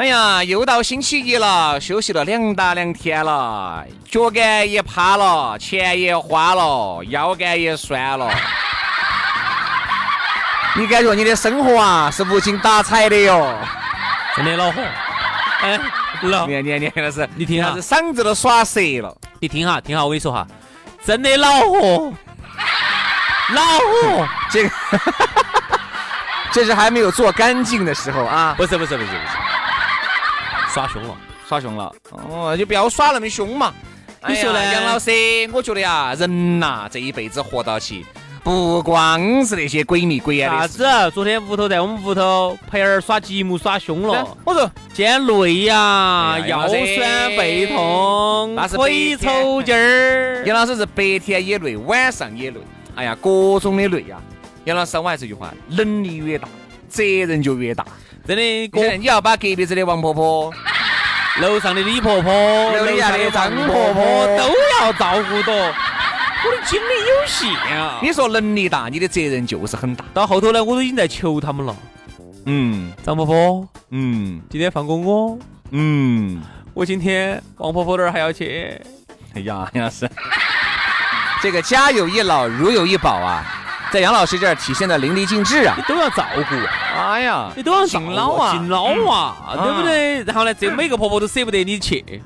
哎呀，又到星期一了，休息了两大两天了，脚杆也趴了，钱也花了，腰杆也酸了。你感觉你的生活啊是无精打采的哟？真的恼火。哎，老，你看，你看，你看，老师，你听哈，这嗓子都耍折了。你听哈，听哈，我跟你说哈，真的恼火，恼火。这个，这是还没有做干净的时候啊。不是，不是，不是，不是。耍凶了，耍凶了，哦，就不要耍那么凶嘛。你说呢，杨老师？我觉得呀，人呐，这一辈子活到起，不光是那些鬼迷鬼眼的。啥子？昨天屋头在我们屋头陪儿耍积木耍凶了。我说今天累呀，腰酸背痛，腿抽筋儿。杨老师是白天也累，晚上也累。哎呀，各种的累呀。杨老师，我还是一句话，能力越大，责任就越大。真的，你要把隔壁子的王婆婆、楼上的李婆婆、楼下的张婆婆都要照顾到。我的精力有限啊！你说能力大，你的责任就是很大。到后头呢，我都已经在求他们了。嗯，张婆婆，嗯，今天放过我。嗯，我今天王婆婆那儿还要去。哎呀，杨老师，这个家有一老，如有一宝啊。在杨老师这儿体现的淋漓尽致啊！你都要照顾，哎呀，你都要敬老啊，敬老啊，对不对？然后呢，这每个婆婆都舍不得你去，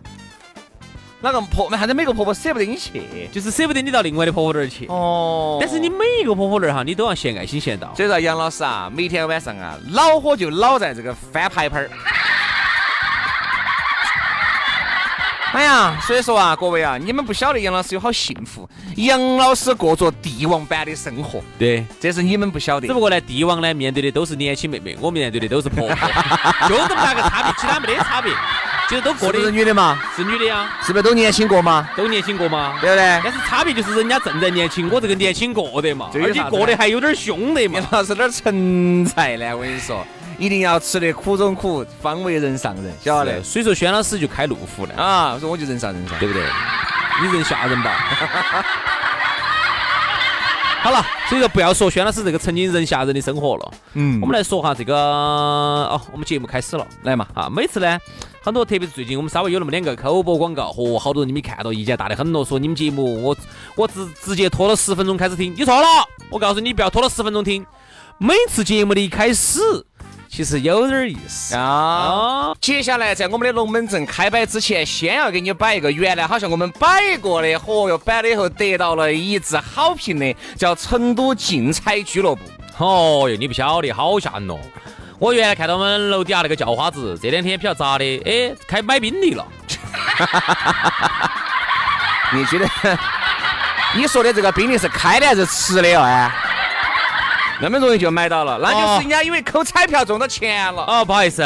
哪个婆？啥子每个婆婆舍不得你去？就是舍不得你到另外的婆婆那儿去。哦。但是你每一个婆婆那儿哈，你都要献爱心献到。所以说，杨老师啊，每天晚上啊，恼火就恼在这个翻牌牌儿。哎呀，所以说啊，各位啊，你们不晓得杨老师有好幸福。杨老师过着帝王般的生活，对，这是你们不晓得。只不过呢，帝王呢面对的都是年轻妹妹，我面对的都是婆婆，就这么大个差别，其他没得差别。其实都过的是女的嘛，是女的呀，是不是都年轻过嘛？都年轻过嘛，对不对？但是差别就是人家正在年轻，我这个年轻过的嘛，而且过得还有点凶的嘛。杨老师哪儿成才呢？我跟你说。一定要吃得苦中苦，方为人上人，晓得？所以说，轩老师就开路虎了啊！说我就人上人上，对不对？你人吓人吧。好了，所以说不要说轩老师这个曾经人吓人的生活了。嗯，我们来说哈这个哦，我们节目开始了，来嘛啊！每次呢，很多特别是最近我们稍微有那么两个口播广告，嚯，好多人你没看到，意见大的很多，说你们节目我我直直接拖了十分钟开始听，你错了，我告诉你不要拖了十分钟听，每次节目的一开始。其实有点意思啊！接下来在我们的龙门阵开摆之前，先要给你摆一个原来好像我们摆过的，嚯哟，摆了以后得到了一致好评的，叫成都竞彩俱乐部。哦哟，你不晓得，好吓人哦！我原来看到我们楼底下那个叫花子，这两天比较咋的，哎，开买宾利了。你觉得？你说的这个宾利是开的还是吃的哦？那么容易就买到了，那就是人家因为扣彩票中到钱了。哦，不好意思，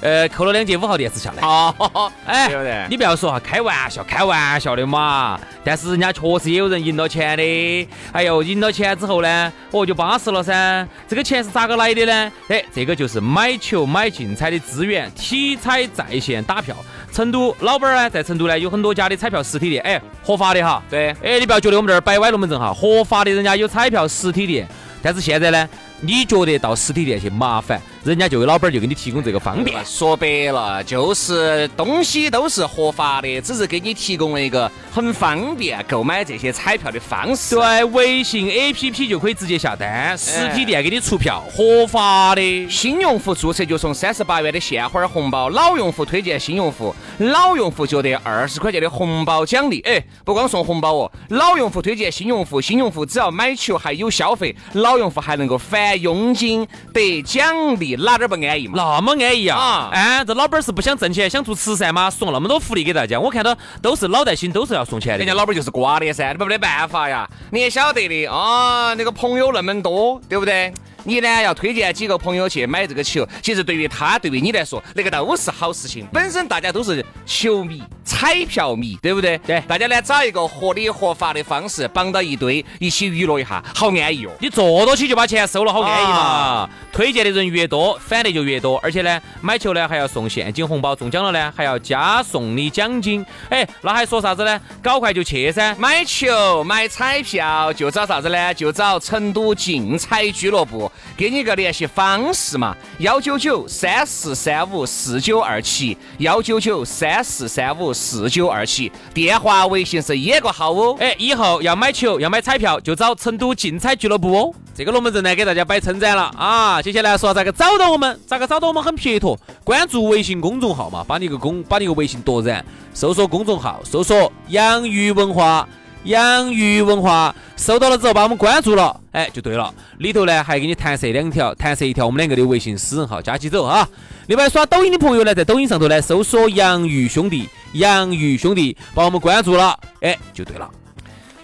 呃，扣了两节五号电池下来。哦，哎，对不对？你不要说哈，开玩笑，开玩笑的嘛。但是人家确实也有人赢了钱的。哎呦，赢了钱之后呢，哦，就巴适了噻。这个钱是咋个来的呢？哎，这个就是买球买竞彩的资源，体彩在线打票。成都老板呢，在成都呢有很多家的彩票实体店，哎，合法的哈。对，哎，你不要觉得我们这儿摆歪龙门阵哈，合法的人家有彩票实体店。但是现在呢，你觉得到实体店去麻烦，人家就有老板就给你提供这个方便。说白了，就是东西都是合法的，只是给你提供了一个很方便购买这些彩票的方式。对，微信 APP 就可以直接下单，实体店给你出票，合法的。新用户注册就送三十八元的现花红包，老用户推荐新用户，老用户就得二十块钱的红包奖励。哎，不光送红包哦，老用户推荐新用户，新用户只要买球还有消费，老用户还能够返。佣金得奖励，哪点不安逸嘛？那么安逸啊！哎，这老板是不想挣钱，想做慈善吗？送那么多福利给大家，我看到都是脑袋心，都是要送钱的。人家老板就是瓜的噻，你没得办法呀，你也晓得的啊，那个朋友那么多，对不对？你呢要推荐几个朋友去买这个球，其实对于他，对于你来说，那个都是好事情。本身大家都是球迷、彩票迷，对不对？对。大家呢找一个合理合法的方式绑到一堆，一起娱乐一下，好安逸哦。你坐到起就把钱收了，好安逸嘛。推荐的人越多，返的就越多，而且呢，买球呢还要送现金红包，中奖了呢还要加送你奖金。哎，那还说啥子呢？搞快就去噻！买球、买彩票就找啥子呢？就找成都竞彩俱乐部。给你一个联系方式嘛，幺九九三四三五四九二七，幺九九三四三五四九二七，电话、微信是一个号哦。哎，以后要买球、要买彩票，就找成都竞彩俱乐部哦。这个龙门阵呢，给大家摆称赞了啊！接下来说咋个找到我们？咋个找到我们？很撇脱，关注微信公众号嘛，把你个公，把你个微信夺燃，搜索公众号，搜索养鱼文化。养鱼文化收到了之后，把我们关注了，哎，就对了。里头呢还给你弹射两条，弹射一条我们两个的微信私人号，加起走啊。另外刷抖音的朋友呢，在抖音上头呢搜索“养鱼兄弟”，养鱼兄弟把我们关注了，哎，就对了。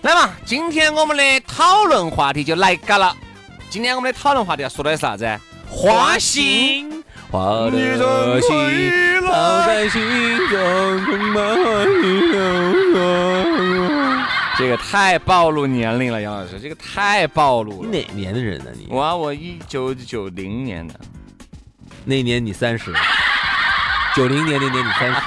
来嘛，今天我们的讨论话题就来嘎了。今天我们的讨论话题要说的是啥子？花心，花的心，藏在心中，这个太暴露年龄了，杨老师，这个太暴露了。你哪年的人呢？你？我我一九九零年的，那年你三十，九零年那年你三十，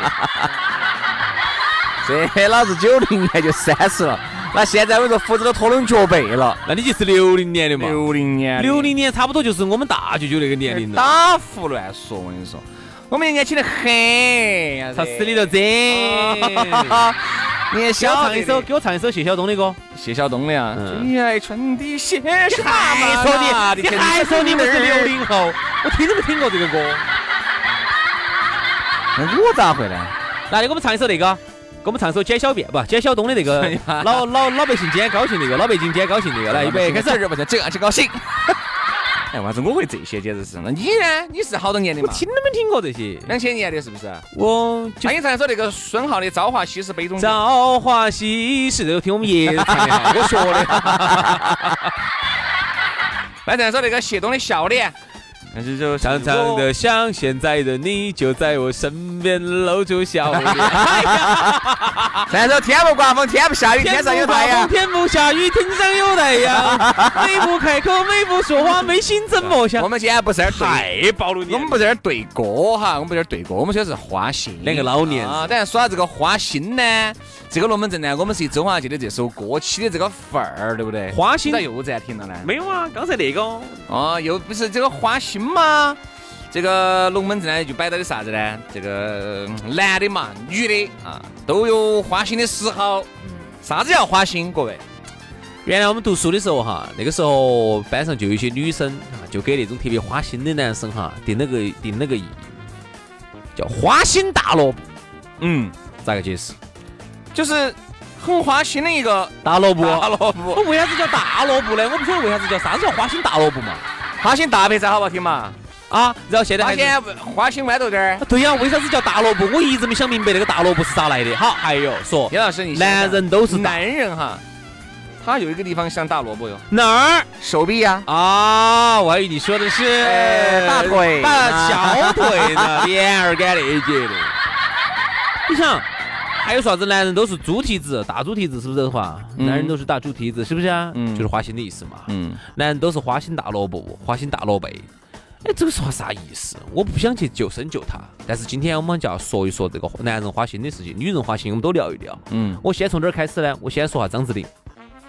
这老子九零年就三十了。那现在我说胡子都拖拢脚背了，那你就是六零年的嘛？六零年，六零年差不多就是我们大舅舅那个年龄了。打胡乱说，我跟你说，我们年轻的很，他死里头整。你也想唱一首，给我唱一首谢晓东的歌。谢晓东的呀，最爱春的谢什么？还说你，你还说你们是六零后？我听都没听过这个歌。那我咋会呢？来，你给我们唱一首那个，给我们唱一首简小便，不简小东的那个 老老老百姓今天高兴那个，老百姓今天高兴那个。来，预备开始，不是这样去高兴。哎，为啥子我会这些？简直是。那你呢？你是好多年的嘛？听都没听过这些。两千年的是不是？我。那你唱一首那个孙浩的《朝花夕拾》，杯中。朝花夕拾，这个听我们爷爷唱的，我学的。来唱一首那个谢东的《笑脸》。长长的像现在的你就在我身边露出笑脸。再说天不刮风，天不下雨，天上有太阳。天不下雨，天上有太阳。美不开口，美不说话，没心怎么想？我们今天不是在太暴露你。我们不是在对歌哈，我们不是在对歌，我们说的是花心。两个老年啊，等下说到这个花心呢，这个龙门阵呢，我们是以周华健的这首歌起的这个范儿，对不对？花心咋又暂停了呢？没有啊，刚才那个。哦，又不是这个花心。嘛，这个龙门阵呢就摆到的啥子呢？这个男的嘛，女的啊，都有花心的时候。啥子叫花心？各位，原来我们读书的时候哈，那个时候班上就有一些女生啊，就给那种特别花心的男生哈，定了个定了个义，叫花心大萝卜。嗯，咋个解释？就是很花心的一个大萝卜。大萝卜。我为啥子叫大萝卜呢？我不晓得为啥子叫啥子叫花心大萝卜嘛。花心大白菜好不好听嘛？啊，然后现在花心花心豌豆点儿。对呀，为啥子叫大萝卜？我一直没想明白那个大萝卜是咋来的。好，还有说，杨老师，你男人都是男人哈，他有一个地方像大萝卜哟。哪儿？手臂呀。啊，我还以为你说的是大腿、大小腿呢，连儿干那节的。你想？还有啥子？男人都是猪蹄子，大猪蹄子是不是这个话？男人都是大猪蹄子，是不是啊？嗯，就是花心的意思嘛。嗯，男人都是花心大萝卜，花心大萝卜。哎，这个说话啥意思？我不想去救生救他，但是今天我们就要说一说这个男人花心的事情，女人花心我们都聊一聊。嗯，我先从哪儿开始呢？我先说下张智霖。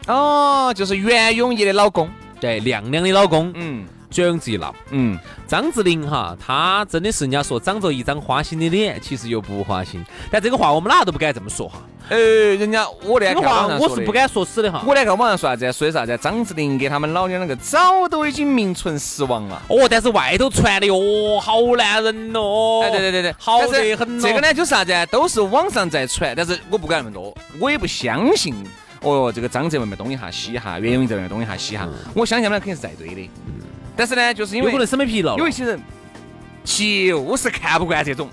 哦，就是袁咏仪的老公，对，亮亮的老公。嗯，绝样子一闹。嗯，张智霖哈，他真的是人家说长着一张花心的脸，其实又不花心。但这个话我们哪都不敢这么说哈。呃，人家我那个话我是不敢说死的哈。我那个网上说啥子？说的啥子？张智霖给他们老娘两个早都已经名存实亡了。哦，但是外头传的哟，好男人哦。哎，对对对对，好得很。这个呢就是啥子？都是网上在传，但是我不敢那么多，我也不相信。哦哟，这个张哲外面东一下西一下，袁咏仪在外面东一下西一下，我相信他们肯定是在对的。但是呢，就是因为有可能审美疲劳，有一些人就是看不惯这种。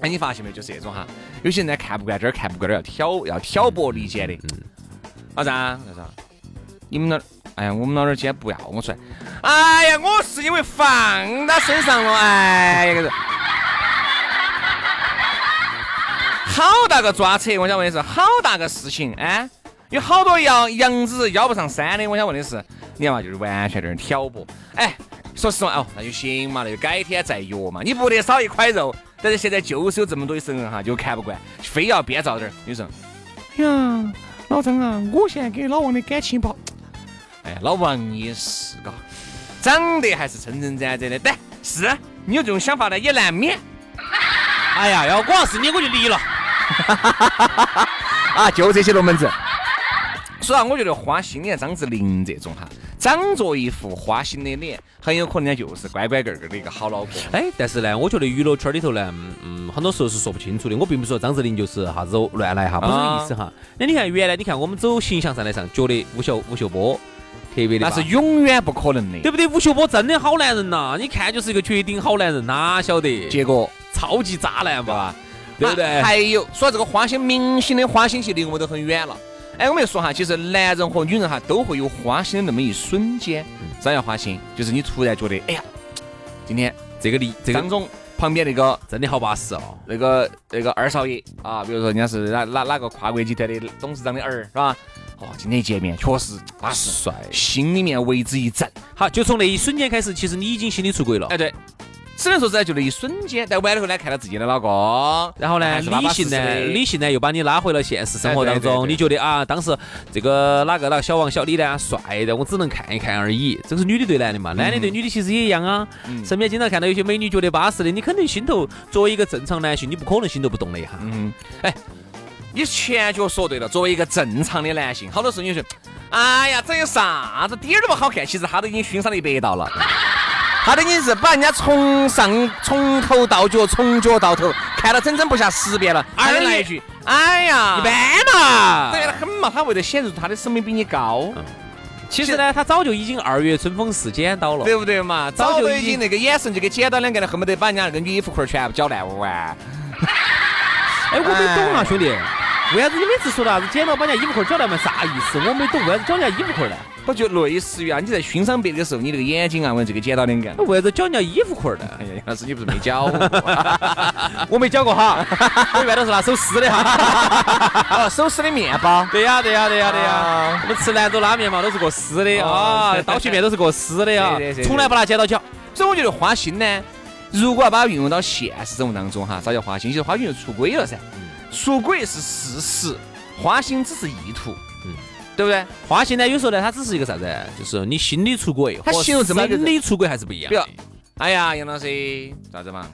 哎，你发现没有？就是这种哈，有些人呢看不惯这儿，看不惯那儿，要挑要挑拨离间的。嗯。老张，老张，你们那，哎呀，我们那儿今天不要我出来。哎呀，我是因为放他身上了，哎呀，个好大个抓扯！我想问的是，好大个事情，哎。有好多羊羊子邀不上山的，我想问的是，你看嘛，就是完全在那挑拨。哎，说实话哦，那就行嘛，那就改天再约嘛。你不得少一块肉，但是现在就是有这么多的人哈，就看不惯，非要编造点。女生，哎呀，老张啊，我现在跟老王的感情不好。哎，老王也是嘎，长得还是称称赞赞的，但是你有这种想法呢，也难免。哎呀，要我要是你，我就离了。啊，就这些龙门阵。所以啊，我觉得花心的张智霖这种哈，长着一副花心的脸，很有可能就是乖乖个个的一个好老公。哎，但是呢，我觉得娱乐圈里头呢，嗯，很多时候是说不清楚的。我并不是说张智霖就是啥子乱来哈，不是这个意思哈。那你看原来，你看我们走形象上来上，觉得吴秀吴秀波特别的，那是永远不可能的，对不对？吴秀波真的好男人呐，你看就是一个绝顶好男人，哪晓得？结果超级渣男吧，对不对？还有说这个花心明星的花心，戏离我们都很远了。哎，我们说哈，其实男人和女人哈都会有花心的那么一瞬间。啥叫花心？就是你突然觉得，哎呀，今天这个李这个张总旁边那个真的好巴适哦，那个那个二少爷啊，比如说人家是哪哪哪个跨国集团的董事长的儿，是吧？哦，今天一见面确实巴适帅，心里面为之一震。好，就从那一瞬间开始，其实你已经心里出轨了。哎，对。只能说在就那一瞬间，但完了后呢，看到自己的老公，然后呢，理性呢，理性呢又把你拉回了现实生活当中。你觉得啊，当时这个哪个哪个小王小李呢帅的，我只能看一看而已。这是女的对男的嘛？男的对女的其实也一样啊。身边经常看到有些美女觉得巴适的，你肯定心头作为一个正常男性，你不可能心头不动的哈。嗯，哎，你前脚说对了。作为一个正常的男性，好多时候你说，哎呀，这有啥子，点儿都不好看。其实他都已经熏上了一百道了。他的意思把人家从上从头到脚，从脚到头看了整整不下十遍了。二来一句，哎呀，一般嘛，对得很嘛。他为了显示他的审美比你高，其实呢，他早就已经二月春风似剪刀了，对不对嘛？早就已经那个眼神就给剪刀两个了，恨不得把人家那个女衣服裤全部绞烂完。哎，我没懂啊，兄弟，为啥子你每次说啥子剪刀把人家衣服裤绞烂嘛？啥意思？我没懂，为啥子绞人家衣服裤呢？我就类似于啊，你在欣赏别的时候，你那个眼睛啊，问这个剪刀两个。为啥子绞人家衣服裤儿呢？哎呀，杨老师，你不是没搅？我没绞过哈，我一般都是拿手撕的哈。哦，手撕的面包。对呀，对呀，对呀，对呀。我们吃兰州拉面嘛，都是过撕的啊，刀削面都是过撕的啊，从来不拿剪刀绞。所以我觉得花心呢，如果要把它运用到现实生活当中哈，啥叫花心？其实花心就出轨了噻。出轨是事实，花心只是意图。对不对？花心呢？有时候呢，它只是一个啥子？就是你心理出轨，他形容这么生理出轨还是不一样。比如，哎呀，杨老师，咋子嘛？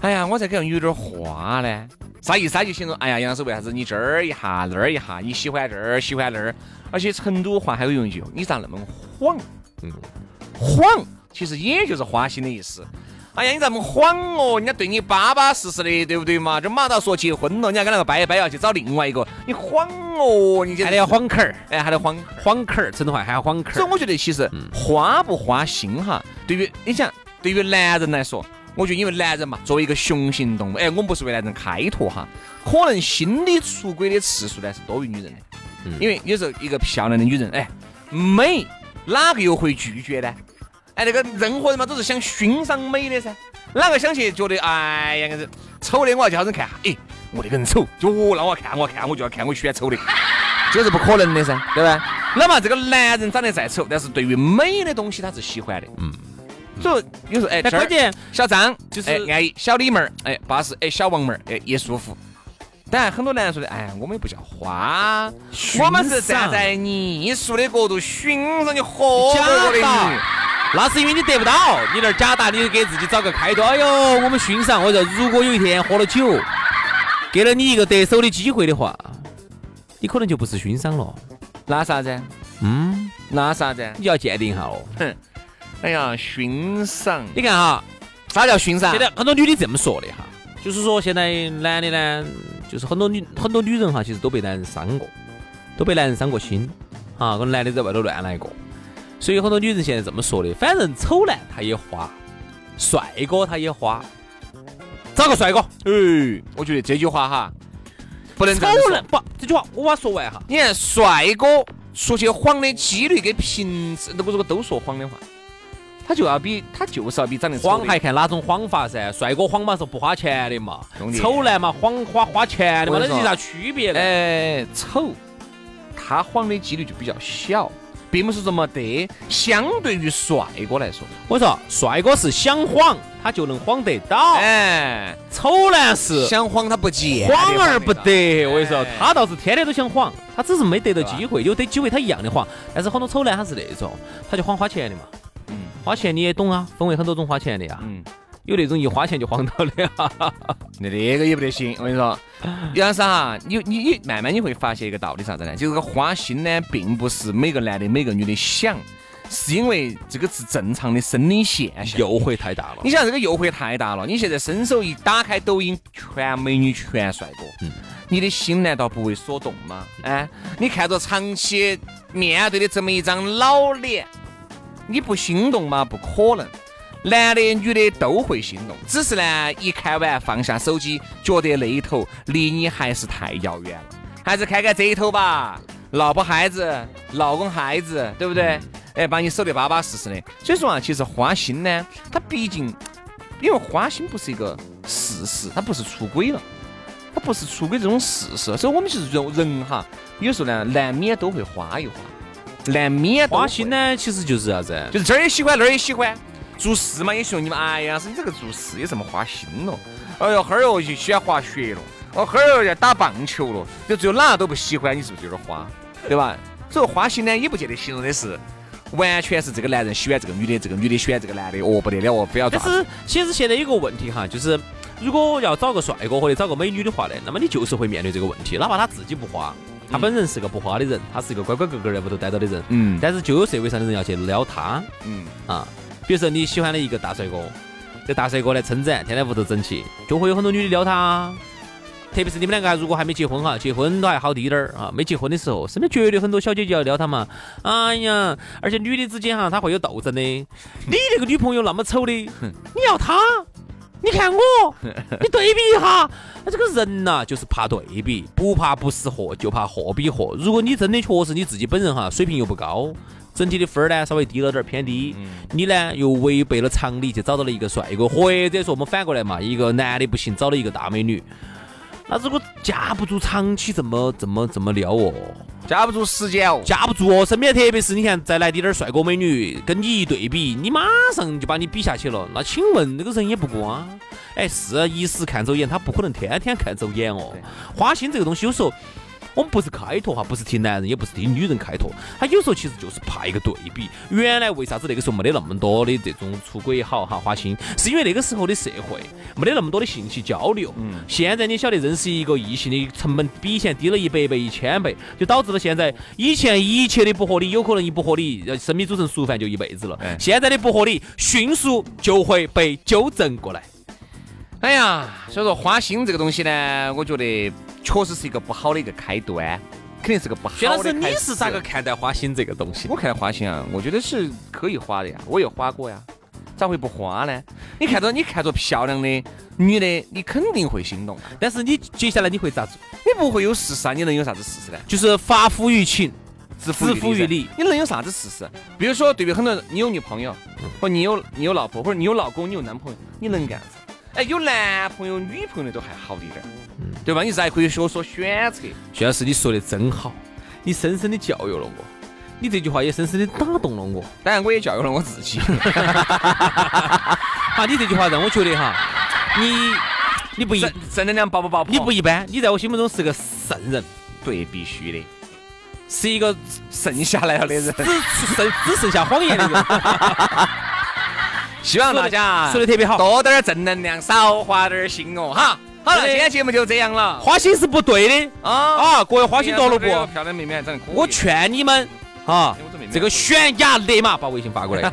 哎呀，我这个人有点花呢。啥意思？就形容，哎呀，杨老师，为啥子你这儿一下那儿一下，你喜欢这儿喜欢那儿？而且成都话还有用一句，你咋那么晃？嗯，晃其实也就是花心的意思。哎呀，你咋么晃哦？人家对你巴巴适适的，对不对嘛？这马上说结婚了，人家跟那个掰一掰要去找另外一个，你晃哦？你还得要晃坎儿，哎，还得晃晃坎儿，成都话还要晃坎儿。所以我觉得其实花不花心哈，对于你想，对于男人来说，我觉得因为男人嘛，作为一个雄性动物，哎，我们不是为男人开脱哈，可能心理出轨的次数呢是多于女人的，因为有时候一个漂亮的女人，哎，美，哪个又会拒绝呢？哎，那个任何人嘛都是想欣赏美的噻，哪个想去觉得哎呀，个丑的我要叫人看，哎，我那个人丑，就哦，那我看我看我就要看我喜欢丑的，这是不可能的噻，对吧？那么这个男人长得再丑，但是对于美的东西他是喜欢的，嗯。所以有时候哎，关键小张就是安逸，小李妹儿哎巴适，哎小王妹儿哎也舒服。当然很多男人说的，哎，我们也不叫花，我们是站在艺术的角度欣赏你合格的你。那是因为你得不到，你那儿假打，你给自己找个开脱。哎呦，我们欣赏。我说，如果有一天喝了酒，给了你一个得手的机会的话，你可能就不是欣赏了。那啥子？嗯，那啥子？你要鉴定一下哦。哼，哎呀，欣赏。你看哈，啥叫欣赏？现在很多女的这么说的哈，就是说现在男的呢，就是很多女很多女人哈，其实都被男人伤过，都被男人伤过心啊，跟男的在外头乱来过。所以很多女人现在这么说的，反正丑男他也花，帅哥他也花，找个帅哥。哎，我觉得这句话哈，不能丑男不，这句话我把它说完哈。你看帅哥说些谎的几率跟平时如果都说谎的话，他就要比他就是要比长得谎还看哪种谎法噻？帅哥谎嘛是不花钱的嘛，丑男嘛谎花花钱的嘛，那有啥区别呢？哎，丑，他谎的几率就比较小。并不是这么得，相对于帅哥来说，我说帅哥是想晃他就能晃得到，哎，丑男是想晃他不见，晃而不得。我跟你说，他倒是天天都想晃，他只是没得到机会，有得机会他一样的晃。但是很多丑男他是那种，他就晃花钱的嘛，嗯，花钱你也懂啊，分为很多种花钱的呀，嗯。有那种一花钱就荒到的，那那个也不得行。我跟你说，杨生哈，你你你慢慢你会发现一个道理啥子呢？就是个花心呢，并不是每个男的每个女的想，是因为这个是正常的生理现象。诱惑太大了。你想这个诱惑太大了，你现在伸手一打开抖音，全美女全帅哥，嗯，你的心难道不为所动吗？哎，你看着长期面对的这么一张老脸，你不心动吗？不可能。男的、女的都会心动，只是呢，一看完放下手机，觉得那一头离你还是太遥远了，还是看看这一头吧，老婆孩子、老公孩子，对不对？哎，把你守得巴巴适适的。所以说啊，其实花心呢，它毕竟，因为花心不是一个事实，它不是出轨了，它不是出轨这种事实，所以我们其实人人哈，有时候呢，难免都会花一花，难免花心呢，其实就是啥子？就是这儿也喜欢，那儿也喜欢。做事嘛也喜欢你们，哎呀，是你这个做事也这么花心了。哎呦，哈儿哦就喜欢滑雪了，哦哈儿要打棒球了，就只有哪都不喜欢，你是不是有点花？对吧？所以花心呢，也不见得形容的是完全是这个男人喜欢这个女的，这个女的喜欢这个男的，哦不得了哦，非要。但是其实现在有个问题哈，就是如果要找个帅哥或者找个美女的话呢，那么你就是会面对这个问题，哪怕他自己不花，他本人是个不花的人，他是一个乖乖个个在屋头待着的人，嗯，但是就有社会上的人要去撩他，嗯啊。比如说你喜欢的一个大帅哥，这大帅哥来称赞，天天屋头整齐，就会有很多女的撩他。特别是你们两个还如果还没结婚哈，结婚都还好滴点儿啊。没结婚的时候，身边绝对很多小姐姐要撩他嘛。哎呀，而且女的之间哈，她会有斗争的。你那个女朋友那么丑的，你要她？你看我，你对比一下。那这个人呐，就是怕对比，不怕不识货，就怕货比货。如果你真的确实你自己本人哈，水平又不高。整体的分儿呢稍微低了点儿，偏低。你呢又违背了常理，去找到了一个帅哥，或者说我们反过来嘛，一个男的不行，找了一个大美女。那如果架不住长期这么这么这么撩哦，架不住时间哦，架不住哦。身边特别是你看再来滴点儿帅哥美女，跟你一对比，你马上就把你比下去了。那请问那个人也不光，哎，是一时看走眼，他不可能天天看走眼哦。花心这个东西有时候。我们不是开拓哈，不是替男人，也不是替女人开拓，他有时候其实就是怕一个对比。原来为啥子那个时候没得那么多的这种出轨也好哈，花心，是因为那个时候的社会没得那么多的信息交流。嗯。现在你晓得认识一个异性的成本比以前低了一百倍、一千倍，就导致了现在以前一切的不合理，有可能一不合理，生米煮成熟饭就一辈子了。现在的不合理，迅速就会被纠正过来。哎呀，所以说花心这个东西呢，我觉得。确实是一个不好的一个开端，肯定是个不好的。薛老师，你是咋个看待花心这个东西？我看花心啊，我觉得是可以花的呀，我也花过呀，咋会不花呢？你看着你看着漂亮的女的，你肯定会心动。但是你接下来你会咋做？你不会有事实啊？你能有啥子事实呢？就是发乎于情，止乎于理。你能有啥子事实？比如说，对比很多人，你有女朋友，或你有你有老婆，或者你有老公，你有男朋友，你能干啥？哎，有男朋友、女朋友的都还好一点，嗯对吧？你是还可以学说选择。徐老师，你说的真好，你深深的教育了我，你这句话也深深的打动了我。当然，我也教育了我自己。好，你这句话让我觉得哈，你你不一正能量爆不爆？你不一般，你在我心目中是个圣人。对，必须的。是一个剩下来了的人，只剩只剩下谎言的人。希望大家说的特别好，多点正能量，少花点心哦，哈。好了，今天节目就这样了。花心是不对的啊啊！各位花心多萝卜？漂亮妹妹长得可我劝你们啊，这个悬崖勒马，把微信发过来。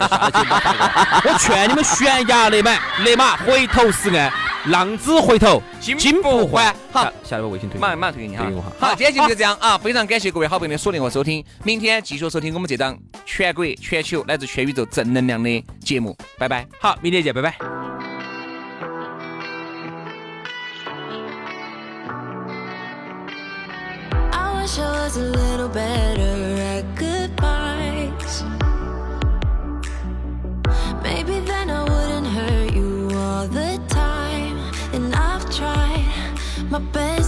我劝你们悬崖勒马，勒马回头是岸，浪子回头金不换。好，下来把微信推，马上马上推给你哈。好，今天节目就这样啊，非常感谢各位好朋友的锁定和收听，明天继续收听我们这档全国、全球乃至全宇宙正能量的节目，拜拜。好，明天见，拜拜。wish I was a little better my best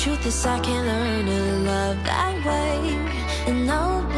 truth is I can't learn to love that way. And no